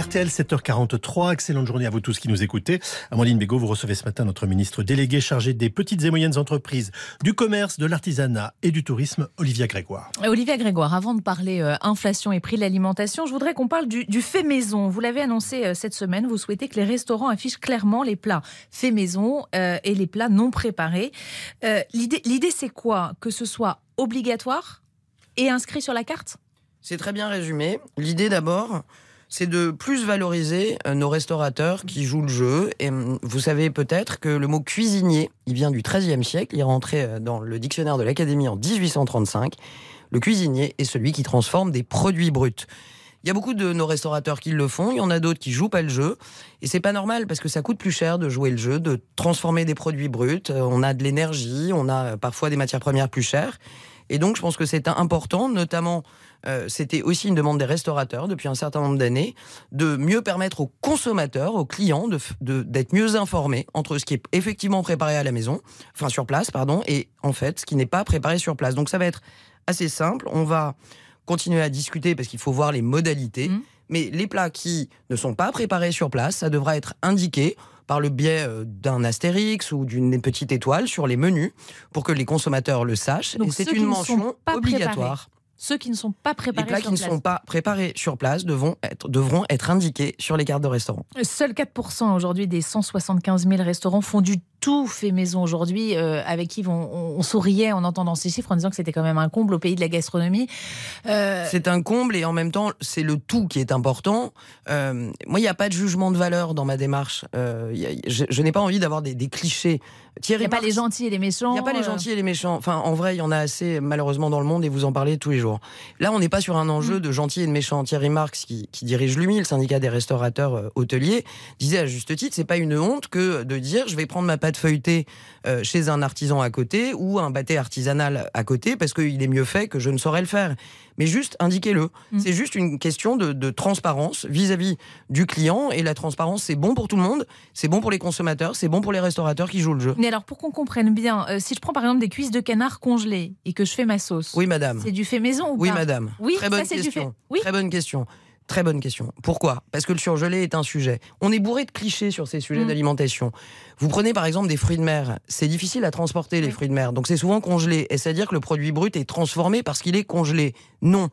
RTL 7h43, excellente journée à vous tous qui nous écoutez. Amandine Bégaud, vous recevez ce matin notre ministre délégué chargé des petites et moyennes entreprises, du commerce, de l'artisanat et du tourisme, Olivia Grégoire. Olivia Grégoire, avant de parler euh, inflation et prix de l'alimentation, je voudrais qu'on parle du, fait maison. Vous l'avez annoncé euh, cette semaine, vous souhaitez que les restaurants affichent clairement les plats fait maison euh, et les plats non préparés. L'idée, c'est quoi? Que ce soit obligatoire et inscrit sur la carte? C'est très bien résumé. L'idée d'abord, c'est de plus valoriser euh, nos restaurateurs qui jouent le jeu. Et hum, vous savez peut-être que le mot cuisinier, il vient du XIIIe siècle, il est rentré euh, dans le dictionnaire de l'Académie en 1835. Le cuisinier est celui qui transforme des produits bruts. Il y a beaucoup de nos restaurateurs qui le font, il y en a d'autres qui jouent pas le jeu. Et c'est pas normal parce que ça coûte plus cher de jouer le jeu, de transformer des produits bruts. Euh, on a de l'énergie, on a parfois des matières premières plus chères. Et donc, je pense que c'est important, notamment, euh, c'était aussi une demande des restaurateurs depuis un certain nombre d'années, de mieux permettre aux consommateurs, aux clients, d'être de, mieux informés entre ce qui est effectivement préparé à la maison, enfin sur place, pardon, et en fait, ce qui n'est pas préparé sur place. Donc, ça va être assez simple. On va continuer à discuter parce qu'il faut voir les modalités. Mmh. Mais les plats qui ne sont pas préparés sur place, ça devra être indiqué par le biais euh, d'un astérix ou d'une petite étoile sur les menus pour que les consommateurs le sachent. et c'est une mention obligatoire. Ceux qui ne sont pas préparés les plats qui ne sont pas préparés sur place devront être, devront être indiqués sur les cartes de restaurant. Seuls 4% aujourd'hui des 175 000 restaurants font du tout fait maison aujourd'hui, euh, avec qui on, souriait en entendant ces chiffres en disant que c'était quand même un comble au pays de la gastronomie. Euh, c'est un comble et en même temps, c'est le tout qui est important. Euh, moi, il n'y a pas de jugement de valeur dans ma démarche. je, n'ai pas envie d'avoir des, clichés. Il n'y a pas les gentils et les méchants. Il n'y a pas les gentils et les méchants. Enfin, en vrai, il y en a assez malheureusement dans le monde et vous en parlez tous les jours. Là, on n'est pas sur un enjeu mm. de gentils et de méchants. Thierry Marx, qui, dirige l'UMI, le syndicat des restaurateurs hôteliers, disait à juste titre, c'est pas une honte que de dire je vais prendre ma pâte feuilletée euh, chez un artisan à côté ou un bâté artisanal à côté parce qu'il est mieux fait que je ne saurais le faire. Mais juste indiquez-le. Mm. C'est juste une question de, transparence vis-à-vis du client et la transparence c'est bon pour tout le monde, c'est bon pour les consommateurs, c'est bon pour les restaurateurs qui jouent le jeu. Mais alors pour qu'on comprenne bien, euh, si je prends par exemple des cuisses de canard congelées et que je fais ma sauce, oui madame, c'est du fait maison ou oui, pas? madame. Oui Très bonne question. Oui Très bonne question. Très bonne question. Pourquoi? Parce que le surgelé est un sujet. On est bourré de clichés sur ces sujets mm. d'alimentation. Vous prenez par exemple des fruits de mer. C'est difficile à transporter les fruits de mer, donc c'est souvent congelé. Et c'est-à-dire que le produit brut est transformé parce qu'il est congelé. Non.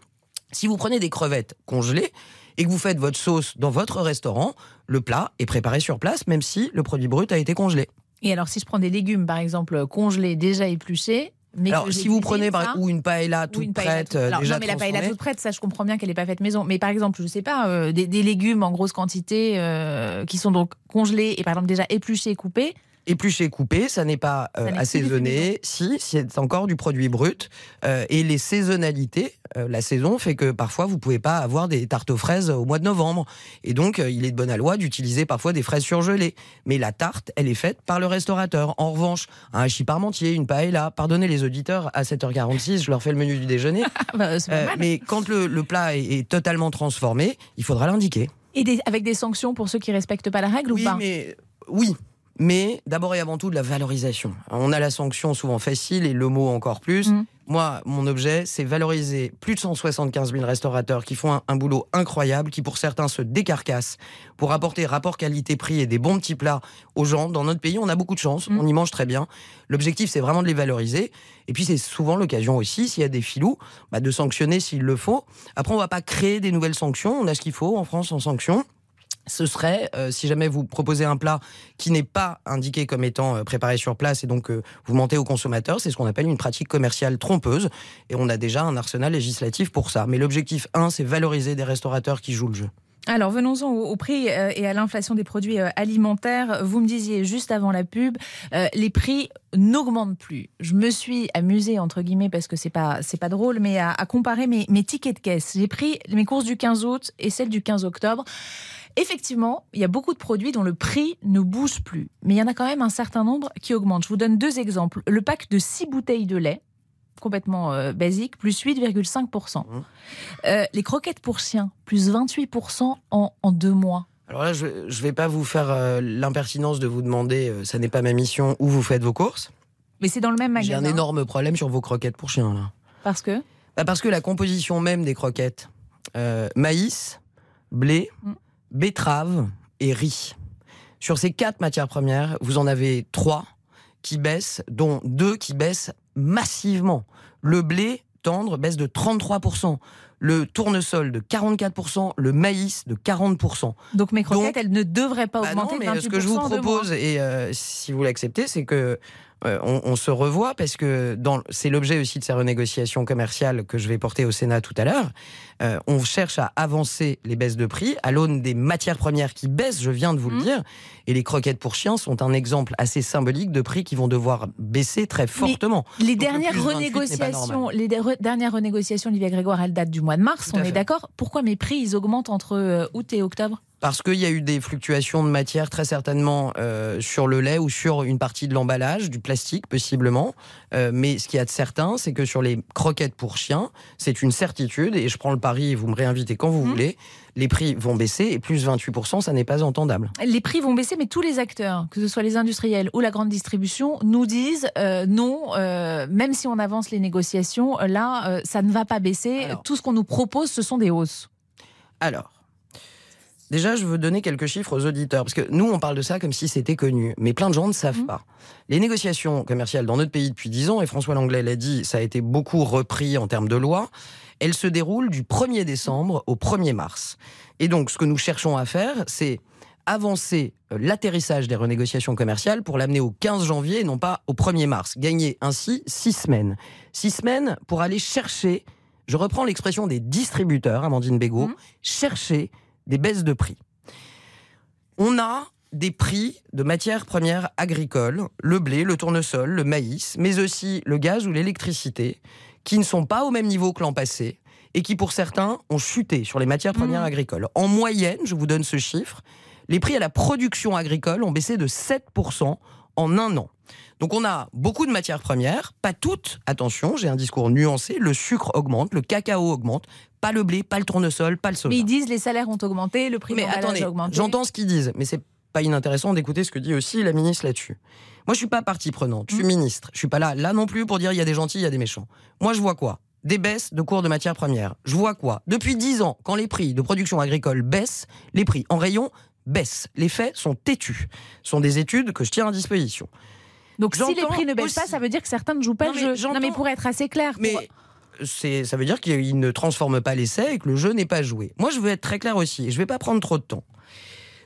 Si vous prenez des crevettes congelées et que vous faites votre sauce dans votre restaurant, le plat est préparé sur place, même si le produit brut a été congelé. Et alors, si je prends des légumes, par exemple, congelés, déjà épluchés, alors, si vous prenez ou une paella toute prête, euh, déjà non, mais la paella toute prête, ça, je comprends bien qu'elle n'est pas faite maison. Mais par exemple, je sais pas, euh, des, légumes en grosse quantité euh, qui sont donc congelés et par exemple déjà épluchés et coupés épluché, coupé, ça n'est pas euh, assaisonné. Si, c'est encore du produit brut. Euh, et les saisonnalités, euh, la saison fait que parfois vous pouvez pas avoir des tartes aux fraises au mois de novembre. Et donc, il est de bonne loi d'utiliser parfois des fraises surgelées. Mais la tarte, elle est faite par le restaurateur. En revanche, un hachis parmentier, une paella, pardonnez les auditeurs, à 7h46, je leur fais le menu du déjeuner. Bah, mais quand le, plat est, totalement transformé, il faudra l'indiquer. Et avec des sanctions pour ceux qui respectent pas la règle ou pas? mais, Oui, mais d'abord et avant tout de la valorisation. On a la sanction souvent facile et le mot encore plus. Mm. Moi, mon objet, c'est valoriser plus de 175 000 restaurateurs qui font un, boulot incroyable, qui pour certains se décarcassent pour apporter rapport qualité-prix et des bons petits plats aux gens. Dans notre pays, on a beaucoup de chance, mm. on y mange très bien. L'objectif, c'est vraiment de les valoriser. Et puis, c'est souvent l'occasion aussi, s'il y a des filous, bah, de sanctionner s'il le faut. Après, on va pas créer des nouvelles sanctions. On a ce qu'il faut en France en sanctions ce serait, euh, si jamais vous proposez un plat qui n'est pas indiqué comme étant euh, préparé sur place et donc euh, vous mentez au consommateur, c'est ce qu'on appelle une pratique commerciale trompeuse. Et on a déjà un arsenal législatif pour ça. Mais l'objectif 1, c'est valoriser des restaurateurs qui jouent le jeu. Alors venons-en au, prix et à l'inflation des produits alimentaires. Vous me disiez juste avant la pub, les prix n'augmentent plus. Je me suis amusée entre guillemets parce que c'est pas c'est pas drôle, mais à, comparer mes, mes tickets de caisse. J'ai pris mes courses du 15 août et celles du 15 octobre. Effectivement, il y a beaucoup de produits dont le prix ne bouge plus, mais il y en a quand même un certain nombre qui augmentent. Je vous donne deux exemples. Le pack de 6 bouteilles de lait, complètement euh, basique, plus 8,5%. Mmh. Euh, les croquettes pour chiens, plus 28% en, en, deux mois. Alors là, je ne vais pas vous faire euh, l'impertinence de vous demander, ça n'est pas ma mission, où vous faites vos courses. Mais c'est dans le même J'ai magasin. un énorme problème sur vos croquettes pour chiens, là. Parce que? Bah, parce que la composition même des croquettes, euh, maïs, blé, Mm. betterave et riz. Sur ces quatre matières premières, vous en avez trois qui baissent, dont deux qui baissent massivement. Le blé tendre baisse de 33%, le tournesol de 44%, le maïs de 40%. donc mes croquettes, Donc- elles ne devraient pas Bah non, augmenter mais 28% ce que je vous propose, et euh, si vous l'acceptez, c'est que euh, on, on se revoit parce que dans- c'est l'objet aussi de ces renégociations commerciales que je vais porter au Sénat tout à l'heure. Euh, on cherche à avancer les baisses de prix à l'aune des matières premières qui baissent, je viens de vous le Mhm. dire, et les croquettes pour chiens sont un exemple assez symbolique de prix qui vont devoir baisser très fortement. Les le dernières plus 28 n'est pas renégociations, les der- dernières renégociations, Olivia Grégoire, elles datent du mois de mars. Tout on est d'accord? Pourquoi mes prix ils augmentent entre euh, août et octobre? Parce qu'il y a eu des fluctuations de matière très certainement euh, sur le lait ou sur une partie de l'emballage, du plastique possiblement. Euh, mais ce qu'il y a de certain, c'est que sur les croquettes pour chiens, c'est une certitude, et je prends le pari, vous me réinvitez quand vous Mhm. voulez, les prix vont baisser, et plus 28%, ça n'est pas entendable. Les prix vont baisser, mais tous les acteurs, que ce soit les industriels ou la grande distribution, nous disent euh, non, même si on avance les négociations, là, ça ne va pas baisser. Alors. Tout ce qu'on nous propose, ce sont des hausses. Alors, déjà, je veux donner quelques chiffres aux auditeurs, parce que nous, on parle de ça comme si c'était connu, mais plein de gens ne savent Mhm. pas. Les négociations commerciales dans notre pays depuis 10 ans, et François Langlais l'a dit, ça a été beaucoup repris en termes de loi, elles se déroulent du 1er décembre au 1er mars. Et donc, ce que nous cherchons à faire, c'est avancer l'atterrissage des renégociations commerciales pour l'amener au 15 janvier et non pas au 1er mars. Gagner ainsi six semaines. Six semaines pour aller chercher, je reprends l'expression des distributeurs, Amandine Bégaud, Mhm. chercher des baisses de prix. On a des prix de matières premières agricoles, le blé, le tournesol, le maïs, mais aussi le gaz ou l'électricité, qui ne sont pas au même niveau que l'an passé et qui, pour certains, ont chuté sur les matières premières Mhm. agricoles. En moyenne, je vous donne ce chiffre, les prix à la production agricole ont baissé de 7% en un an. Donc on a beaucoup de matières premières, pas toutes, attention, j'ai un discours nuancé, le sucre augmente, le cacao augmente, pas le blé, pas le tournesol, pas le soja. Mais ils disent les salaires ont augmenté, le prix de Mais attendez, a augmenté. j'entends ce qu'ils disent, mais c'est pas inintéressant d'écouter ce que dit aussi la ministre là-dessus. Moi, je suis pas partie prenante, je suis Mm. ministre. Je suis pas là, là non plus pour dire il y a des gentils, il y a des méchants. Moi, je vois quoi? Des baisses de cours de matières premières. Je vois quoi? Depuis 10 ans, quand les prix de production agricole baissent, les prix en rayon baissent. Les faits sont têtus. Ce sont des études que je tiens à disposition. Donc si les prix ne baissent pas, ça veut dire que certains ne jouent pas Non, le mais jeu. Non mais pour être assez clair, Mais ça veut dire qu'ils ne transforment pas l'essai et que le jeu n'est pas joué. Moi, je veux être très clair aussi, et je ne vais pas prendre trop de temps.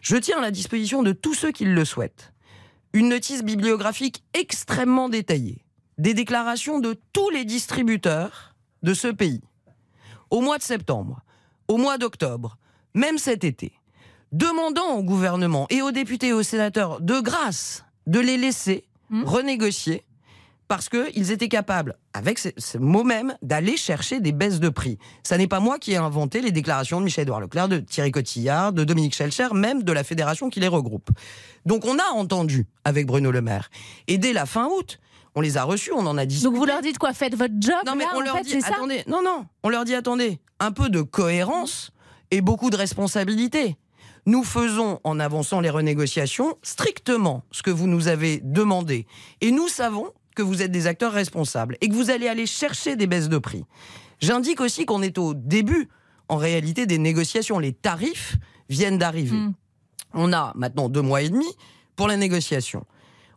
Je tiens à la disposition de tous ceux qui le souhaitent une notice bibliographique extrêmement détaillée, des déclarations de tous les distributeurs de ce pays, au mois de septembre, au mois d'octobre, même cet été, demandant au gouvernement et aux députés et aux sénateurs de grâce de les laisser Hmm. renégocier parce qu'ils étaient capables, avec ce, ce mot même, d'aller chercher des baisses de prix. Ça n'est pas moi qui ai inventé les déclarations de Michel-Édouard Leclerc, de Thierry Cotillard, de Dominique Schelcher, même de la fédération qui les regroupe. Donc on a entendu avec Bruno Le Maire. Et dès la fin août, on les a reçus, on en a discuté. Donc vous leur dites quoi? Faites votre job Non, mais là, on leur fait, dit, attendez, non, non, on leur dit, attendez, un peu de cohérence et beaucoup de responsabilité. Nous faisons, en avançant les renégociations, strictement ce que vous nous avez demandé. Et nous savons que vous êtes des acteurs responsables et que vous allez aller chercher des baisses de prix. J'indique aussi qu'on est au début, en réalité, des négociations. Les tarifs viennent d'arriver. Hmm. On a maintenant deux mois et demi pour la négociation.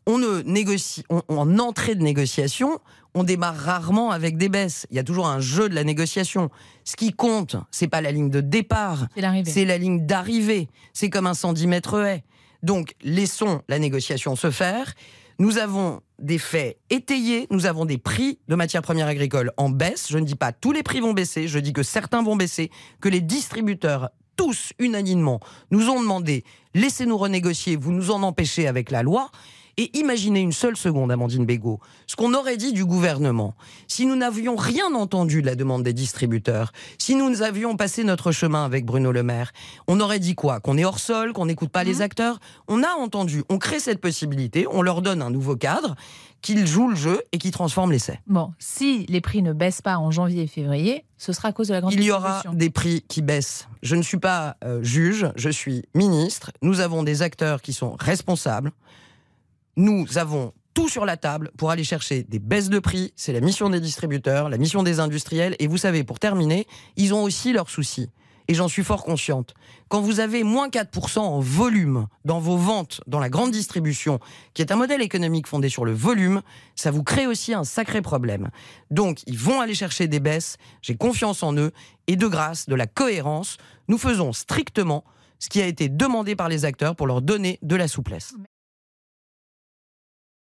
On ne négocie, on- en entrée de négociation, on démarre rarement avec des baisses. Il y a toujours un jeu de la négociation. Ce qui compte, c'est pas la ligne de départ, C'est la ligne d'arrivée. C'est comme un 110 mètres haie. Donc, laissons la négociation se faire. Nous avons des faits étayés, nous avons des prix de matières premières agricoles en baisse. Je ne dis pas tous les prix vont baisser, je dis que certains vont baisser, que les distributeurs, tous unanimement, nous ont demandé laissez-nous renégocier, vous nous en empêchez avec la loi. Et imaginez une seule seconde, Amandine Bégaud, ce qu'on aurait dit du gouvernement si nous n'avions rien entendu de la demande des distributeurs, si nous avions passé notre chemin avec Bruno Le Maire. On aurait dit quoi? Qu'on est hors sol, qu'on n'écoute pas les acteurs? On a entendu, on crée cette possibilité, on leur donne un nouveau cadre, qu'ils jouent le jeu et qui transforment l'essai. Bon, si les prix ne baissent pas en janvier et février, ce sera à cause de la grande Il y aura des prix qui baissent. Je ne suis pas euh, juge, je suis ministre. Nous avons des acteurs qui sont responsables. Nous avons tout sur la table pour aller chercher des baisses de prix. C'est la mission des distributeurs, la mission des industriels. Et vous savez, pour terminer, ils ont aussi leurs soucis. Et j'en suis fort consciente. Quand vous avez moins 4% en volume dans vos ventes dans la grande distribution, qui est un modèle économique fondé sur le volume, ça vous crée aussi un sacré problème. Donc, ils vont aller chercher des baisses. J'ai confiance en eux. Et de grâce, de la cohérence, nous faisons strictement ce qui a été demandé par les acteurs pour leur donner de la souplesse.